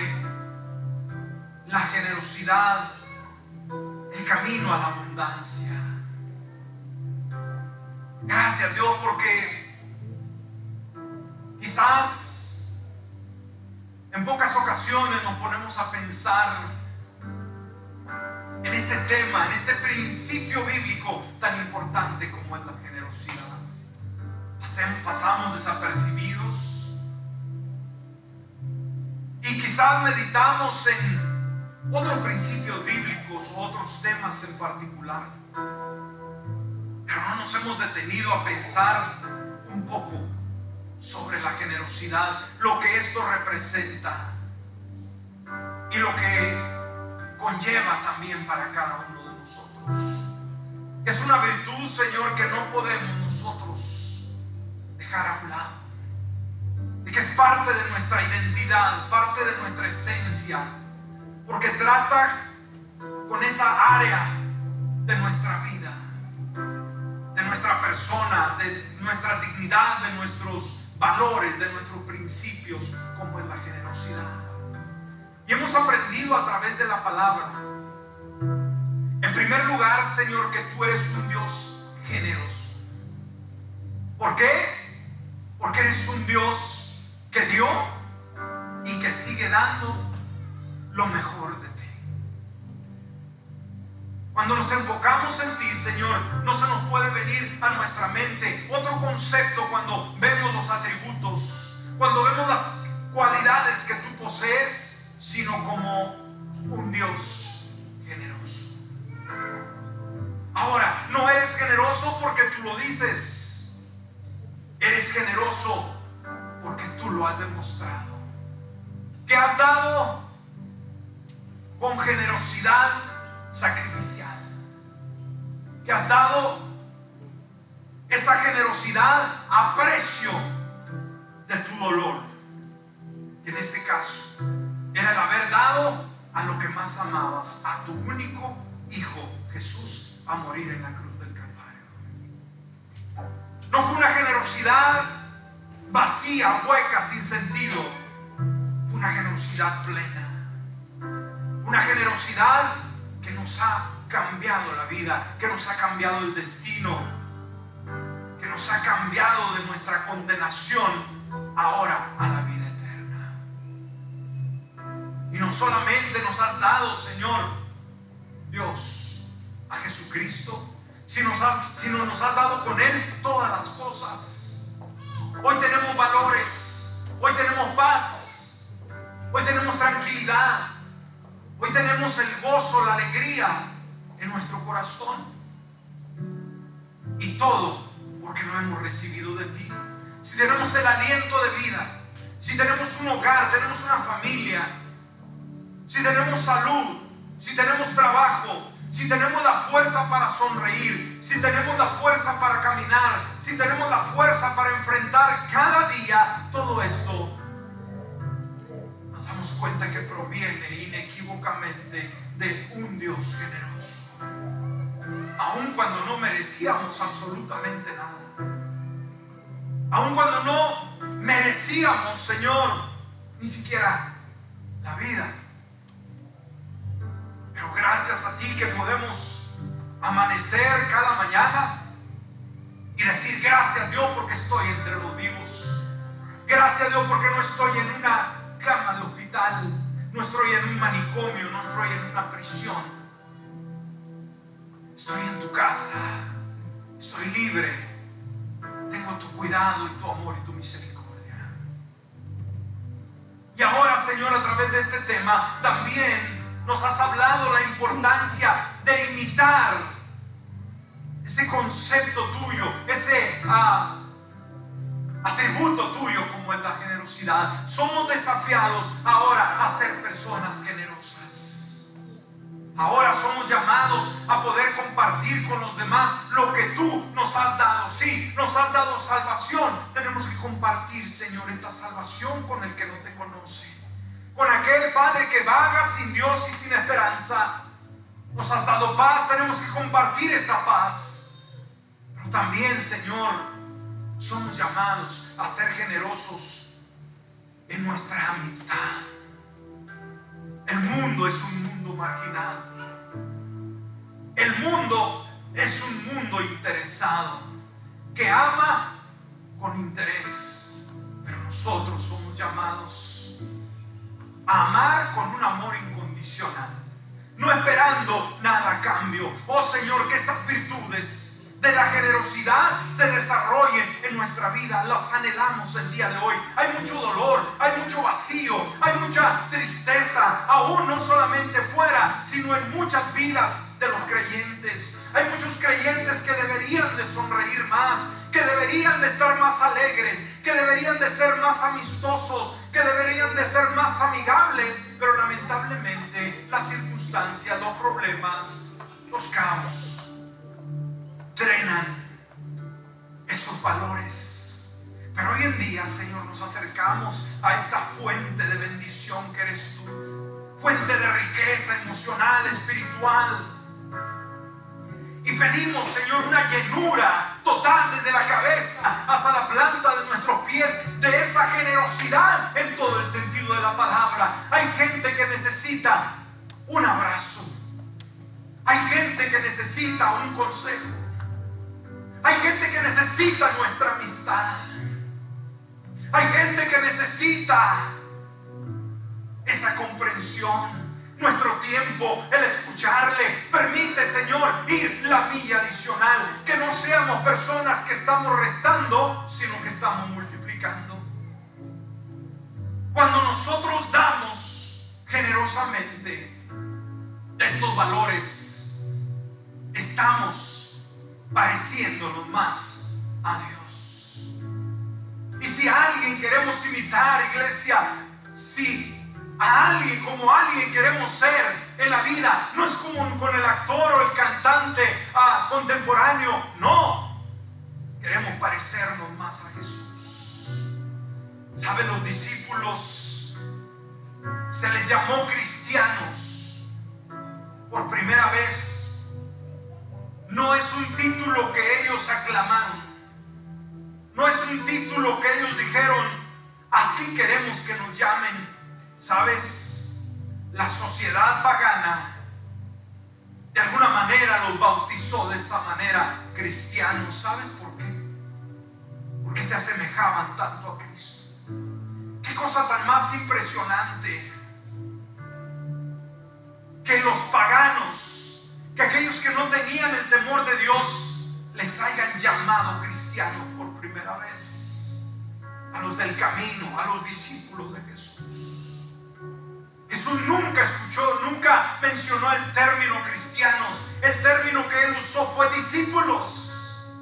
la generosidad, el camino a la abundancia. Gracias Dios porque quizás en pocas ocasiones nos ponemos a pensar en este tema, en este principio bíblico tan importante como es la generosidad. pasamos desapercibidos y quizás meditamos en otros principios bíblicos o otros temas en particular. Pero no nos hemos detenido a pensar un poco sobre la generosidad, lo que esto representa y lo que conlleva también para cada uno de nosotros. Es una virtud, Señor, que no podemos nosotros dejar a un lado. Y que es parte de nuestra identidad, parte de nuestra esencia. Porque trata con esa área de nuestra vida, de nuestra persona, de nuestra dignidad, de nuestros valores, de nuestros principios, como es la generosidad. Y hemos aprendido a través de la palabra. En primer lugar, Señor, que tú eres un Dios generoso. ¿Por qué? Porque eres un Dios que dio y que sigue dando lo mejor de ti. Cuando nos enfocamos en ti, Señor, no se nos puede venir a nuestra mente otro concepto cuando vemos los atributos, cuando vemos las cualidades que tú posees, sino como un Dios generoso. Ahora, no eres generoso porque tú lo dices, Aun cuando no merecíamos, Señor, ni siquiera la vida. Pero gracias a ti que podemos amanecer cada mañana y decir gracias Dios porque estoy entre los vivos. Gracias Dios porque no estoy en una cama de hospital, no estoy en un manicomio, no estoy en una prisión Estoy en tu casa. Estoy libre. Tengo tu cuidado y tu amor y tu misericordia. Y ahora, Señor, a través de este tema, también nos has hablado la importancia de imitar ese concepto tuyo, ese ah, atributo tuyo como es la generosidad. Somos desafiados ahora a ser personas generosas. Ahora somos llamados a poder compartir con los demás lo que tú nos has dado. Sí, nos has dado salvación. Tenemos que compartir, Señor, esta salvación con el que no te conoce. Con aquel Padre que vaga sin Dios y sin esperanza. Nos has dado paz, tenemos que compartir esta paz. Pero también, Señor, somos llamados a ser generosos en nuestra amistad. El mundo es un mundo marginado. El mundo es un mundo interesado que ama con interés, pero nosotros somos llamados a amar con un amor incondicional, no esperando nada a cambio. Oh Señor, que estas virtudes de la generosidad se desarrollen en nuestra vida. Las anhelamos el día de hoy. Hay mucho dolor, hay mucho vacío, hay mucha tristeza, aún no solamente fuera, sino en muchas vidas y pedimos, Señor, una llenura total desde la cabeza hasta la planta de nuestros pies de esa generosidad en todo el sentido de la palabra. Hay gente que necesita un abrazo. Hay gente que necesita un consejo. Hay gente que necesita nuestra amistad. Hay gente que necesita esa comprensión nuestro tiempo, el escucharle. Permite, Señor, ir la milla adicional. Que no seamos personas que estamos restando, sino que estamos multiplicando. Cuando nosotros damos generosamente estos valores, estamos pareciéndonos más a Dios. Y si a alguien queremos imitar, iglesia, si a alguien como alguien queremos ser en la vida. No es como con el actor o el cantante ah, contemporáneo. No. Queremos parecernos más a Jesús. ¿Saben los discípulos? Se les llamó cristianos por primera vez. No es un título que ellos aclamaron. No es un título que ellos dijeron, así queremos que nos llamen. ¿Sabes? La sociedad pagana de alguna manera los bautizó de esa manera cristianos. ¿Sabes por qué? Porque se asemejaban tanto a Cristo. Qué cosa tan más impresionante que los paganos, que aquellos que no tenían el temor de Dios, les hayan llamado cristianos por primera vez. A los del camino, a los discípulos de Jesús. Jesús nunca escuchó, nunca mencionó el término cristianos. El término que él usó fue discípulos.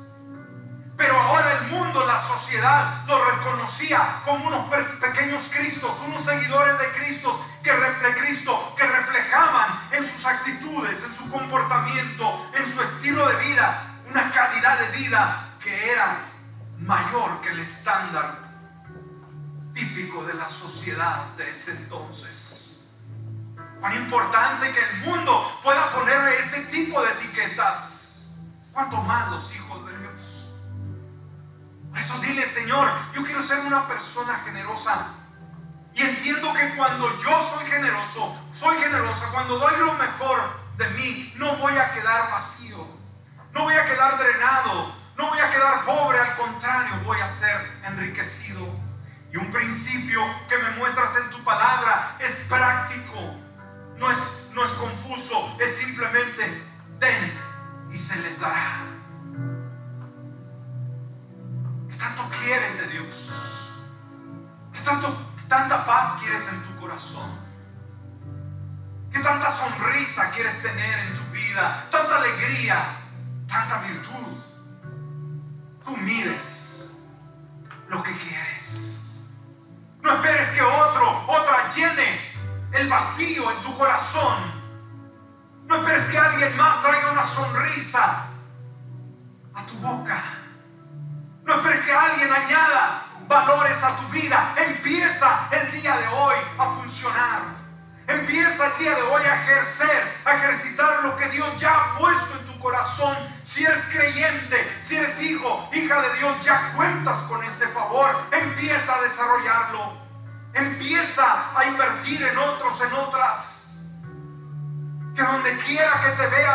Pero ahora el mundo, la sociedad, lo reconocía como unos pequeños Cristos, unos seguidores de Cristo que, que reflejaban en sus actitudes, en su comportamiento, en su estilo de vida, una calidad de vida que era mayor que el estándar típico de la sociedad de ese entonces. Cuán importante que el mundo pueda ponerle ese tipo de etiquetas. Cuanto más los hijos de Dios. Por eso dile, Señor, yo quiero ser una persona generosa y entiendo que cuando yo soy generoso, soy generosa, cuando doy lo mejor de mí, no voy a quedar vacío, no voy a quedar drenado, no voy a quedar pobre, al contrario, voy a ser enriquecido. Y un principio que me muestras en tu palabra es práctico, no es, no es confuso, es simplemente den y se les dará. ¿Qué tanto quieres de Dios? ¿Qué tanto tanta paz quieres en tu corazón? ¿Qué tanta sonrisa quieres tener en tu vida? ¿Tanta alegría? ¿Tanta virtud? Tú mires que te vea